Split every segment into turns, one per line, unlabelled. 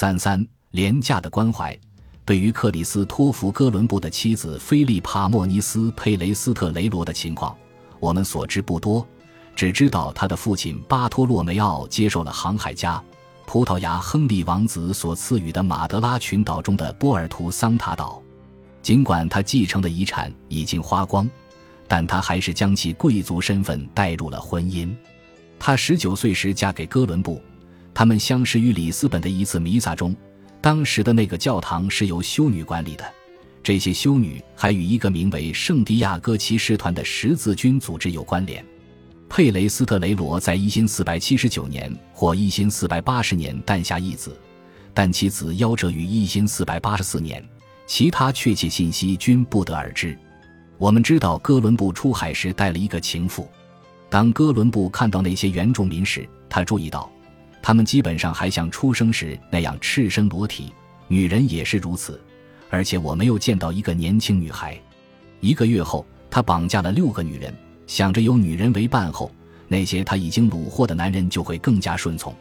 三三廉价的关怀。对于克里斯托弗·哥伦布的妻子菲利帕·莫尼斯·佩雷斯特雷罗的情况，我们所知不多，只知道他的父亲巴托洛梅奥接受了航海家葡萄牙亨利王子所赐予的马德拉群岛中的波尔图桑塔岛。尽管他继承的遗产已经花光，但他还是将其贵族身份带入了婚姻。他十九岁时嫁给哥伦布，他们相识于里斯本的一次弥撒中。当时的那个教堂是由修女管理的，这些修女还与一个名为圣地亚哥骑士团的十字军组织有关联。佩雷斯特雷罗在一四百七十九年或一四百八十年诞下一子，但其子夭折于一四百八十四年，其他确切信息均不得而知。我们知道哥伦布出海时带了一个情妇。当哥伦布看到那些原住民时，他注意到。他们基本上还像出生时那样赤身裸体，女人也是如此。而且我没有见到一个年轻女孩。一个月后，他绑架了六个女人，想着有女人为伴后，那些他已经虏获的男人就会更加顺从。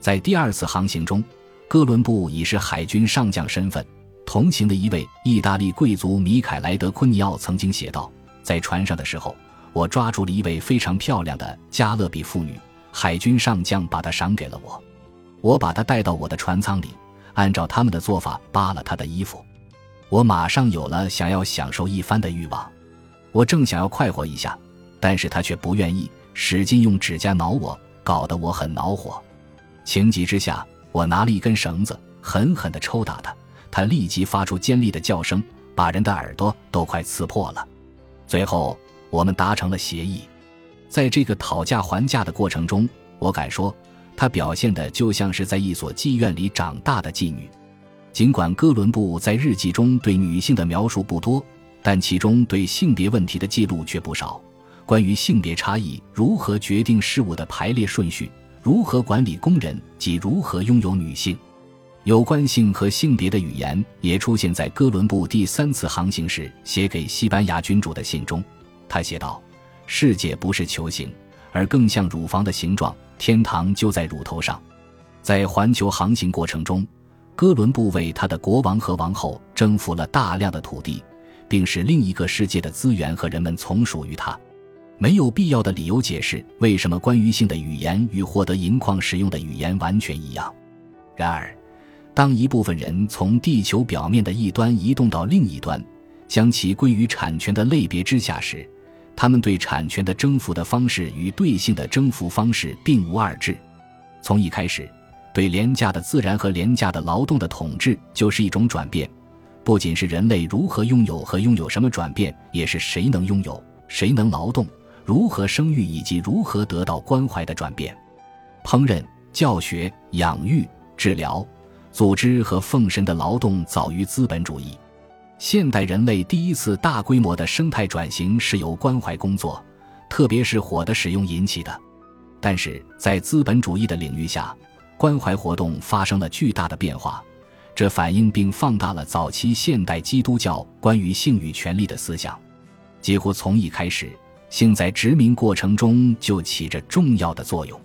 在第二次航行中，哥伦布已是海军上将身份。同行的一位意大利贵族米凯莱德·昆尼奥曾经写道：“在船上的时候，我抓住了一位非常漂亮的加勒比妇女。”海军上将把他赏给了我，我把他带到我的船舱里，按照他们的做法扒了他的衣服。我马上有了想要享受一番的欲望，我正想要快活一下，但是他却不愿意，使劲用指甲挠我，搞得我很恼火。情急之下，我拿了一根绳子，狠狠地抽打他，他立即发出尖利的叫声，把人的耳朵都快刺破了。最后，我们达成了协议。在这个讨价还价的过程中，我敢说，她表现的就像是在一所妓院里长大的妓女。尽管哥伦布在日记中对女性的描述不多，但其中对性别问题的记录却不少。关于性别差异如何决定事物的排列顺序，如何管理工人及如何拥有女性，有关性和性别的语言也出现在哥伦布第三次航行时写给西班牙君主的信中。他写道。世界不是球形，而更像乳房的形状。天堂就在乳头上。在环球航行过程中，哥伦布为他的国王和王后征服了大量的土地，并使另一个世界的资源和人们从属于他。没有必要的理由解释为什么关于性的语言与获得银矿使用的语言完全一样。然而，当一部分人从地球表面的一端移动到另一端，将其归于产权的类别之下时，他们对产权的征服的方式与对性的征服方式并无二致。从一开始，对廉价的自然和廉价的劳动的统治就是一种转变，不仅是人类如何拥有和拥有什么转变，也是谁能拥有、谁能劳动、如何生育以及如何得到关怀的转变。烹饪、教学、养育、治疗、组织和奉神的劳动早于资本主义。现代人类第一次大规模的生态转型是由关怀工作，特别是火的使用引起的。但是在资本主义的领域下，关怀活动发生了巨大的变化，这反映并放大了早期现代基督教关于性与权利的思想。几乎从一开始，性在殖民过程中就起着重要的作用。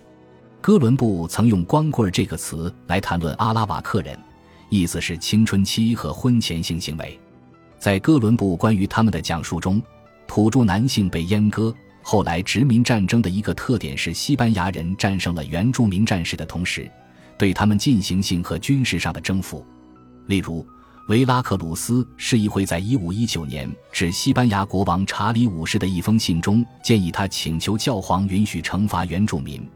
哥伦布曾用“光棍”这个词来谈论阿拉瓦克人，意思是青春期和婚前性行为。在哥伦布关于他们的讲述中，土著男性被阉割。后来殖民战争的一个特点是，西班牙人战胜了原住民战士的同时，对他们进行性和军事上的征服。例如，维拉克鲁斯市议会在一五一九年致西班牙国王查理五世的一封信中，建议他请求教皇允许惩罚原住民，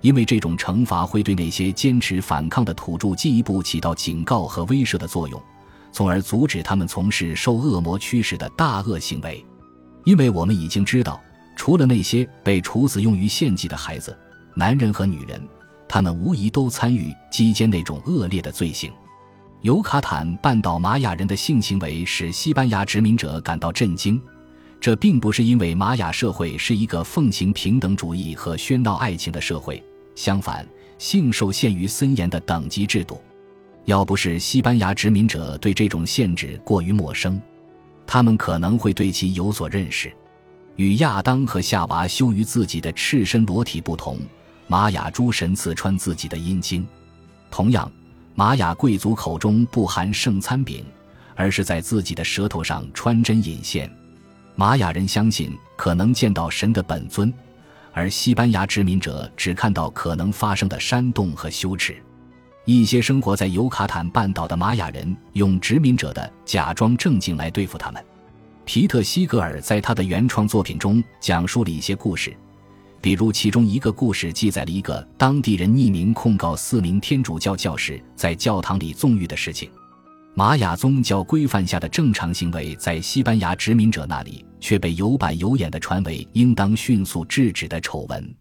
因为这种惩罚会对那些坚持反抗的土著进一步起到警告和威慑的作用。从而阻止他们从事受恶魔驱使的大恶行为，因为我们已经知道，除了那些被处死用于献祭的孩子、男人和女人，他们无疑都参与击奸那种恶劣的罪行。尤卡坦半岛玛雅人的性行为使西班牙殖民者感到震惊，这并不是因为玛雅社会是一个奉行平等主义和喧闹爱情的社会，相反，性受限于森严的等级制度。要不是西班牙殖民者对这种限制过于陌生，他们可能会对其有所认识。与亚当和夏娃羞于自己的赤身裸体不同，玛雅诸神刺穿自己的阴茎。同样，玛雅贵族口中不含圣餐饼，而是在自己的舌头上穿针引线。玛雅人相信可能见到神的本尊，而西班牙殖民者只看到可能发生的山洞和羞耻。一些生活在尤卡坦半岛的玛雅人用殖民者的假装正经来对付他们。皮特西格尔在他的原创作品中讲述了一些故事。比如，其中一个故事记载了一个当地人匿名控告四名天主教教士在教堂里纵欲的事情。玛雅宗教规范下的正常行为，在西班牙殖民者那里却被有板有眼地传为应当迅速制止的丑闻。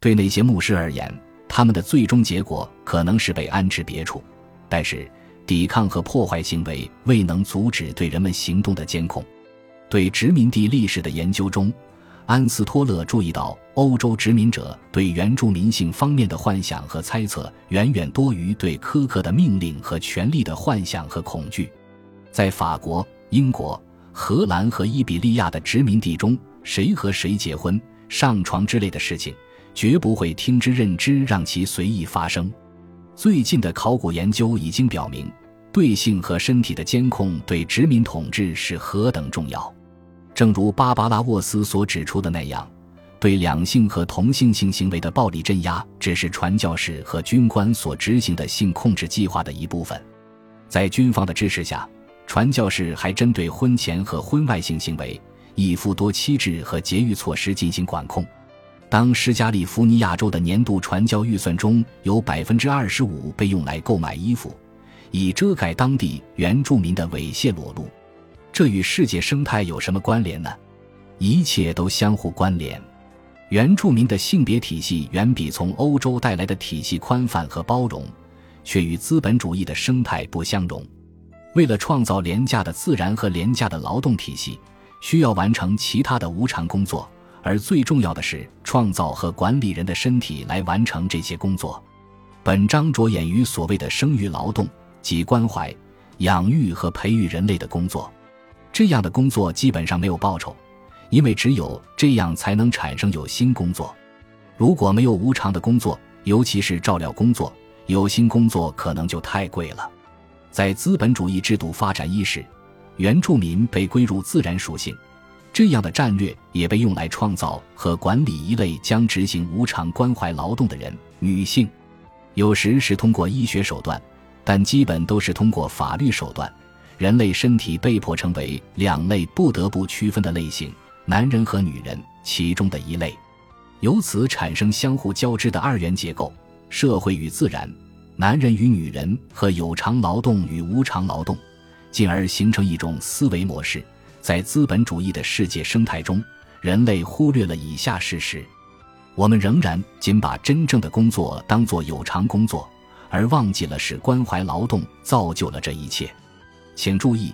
对那些牧师而言，他们的最终结果可能是被安置别处，但是抵抗和破坏行为未能阻止对人们行动的监控。对殖民地历史的研究中。安斯托勒注意到，欧洲殖民者对原住民性方面的幻想和猜测，远远多于对苛刻的命令和权力的幻想和恐惧。在法国、英国、荷兰和伊比利亚的殖民地中，谁和谁结婚、上床之类的事情，绝不会听之任之，让其随意发生。最近的考古研究已经表明，对性和身体的监控对殖民统治是何等重要。正如芭芭拉·沃斯所指出的那样，对两性和同性性行为的暴力镇压只是传教士和军官所执行的性控制计划的一部分。在军方的支持下，传教士还针对婚前和婚外性行为、一夫多妻制和节育措施进行管控。当施加利福尼亚州的年度传教预算中有百分之二十五被用来购买衣服，以遮盖当地原住民的猥亵裸露。这与世界生态有什么关联呢？一切都相互关联。原住民的性别体系远比从欧洲带来的体系宽泛和包容，却与资本主义的生态不相容。为了创造廉价的自然和廉价的劳动体系，需要完成其他的无偿工作，而最重要的是创造和管理人的身体来完成这些工作。本章着眼于所谓的生育劳动，即关怀、养育和培育人类的工作。这样的工作基本上没有报酬，因为只有这样才能产生有薪工作。如果没有无偿的工作，尤其是照料工作，有薪工作可能就太贵了。在资本主义制度发展伊始，原住民被归入自然属性，这样的战略也被用来创造和管理一类将执行无偿关怀劳动的人——女性。有时是通过医学手段，但基本都是通过法律手段。人类身体被迫成为两类不得不区分的类型：男人和女人，其中的一类，由此产生相互交织的二元结构：社会与自然，男人与女人和有偿劳动与无偿劳动，进而形成一种思维模式。在资本主义的世界生态中，人类忽略了以下事实：我们仍然仅把真正的工作当作有偿工作，而忘记了是关怀劳动造就了这一切。请注意，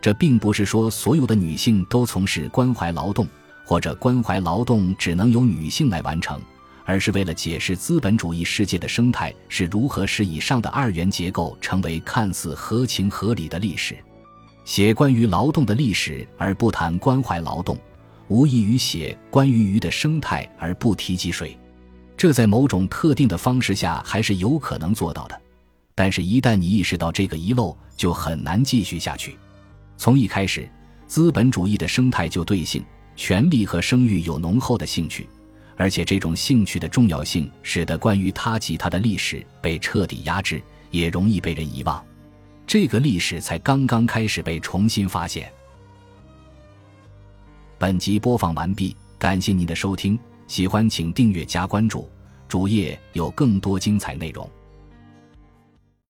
这并不是说所有的女性都从事关怀劳动，或者关怀劳动只能由女性来完成，而是为了解释资本主义世界的生态是如何使以上的二元结构成为看似合情合理的历史。写关于劳动的历史而不谈关怀劳动，无异于写关于鱼的生态而不提及水。这在某种特定的方式下还是有可能做到的。但是，一旦你意识到这个遗漏，就很难继续下去。从一开始，资本主义的生态就对性、权力和生育有浓厚的兴趣，而且这种兴趣的重要性，使得关于他及他的历史被彻底压制，也容易被人遗忘。这个历史才刚刚开始被重新发现。本集播放完毕，感谢您的收听，喜欢请订阅加关注，主页有更多精彩内容。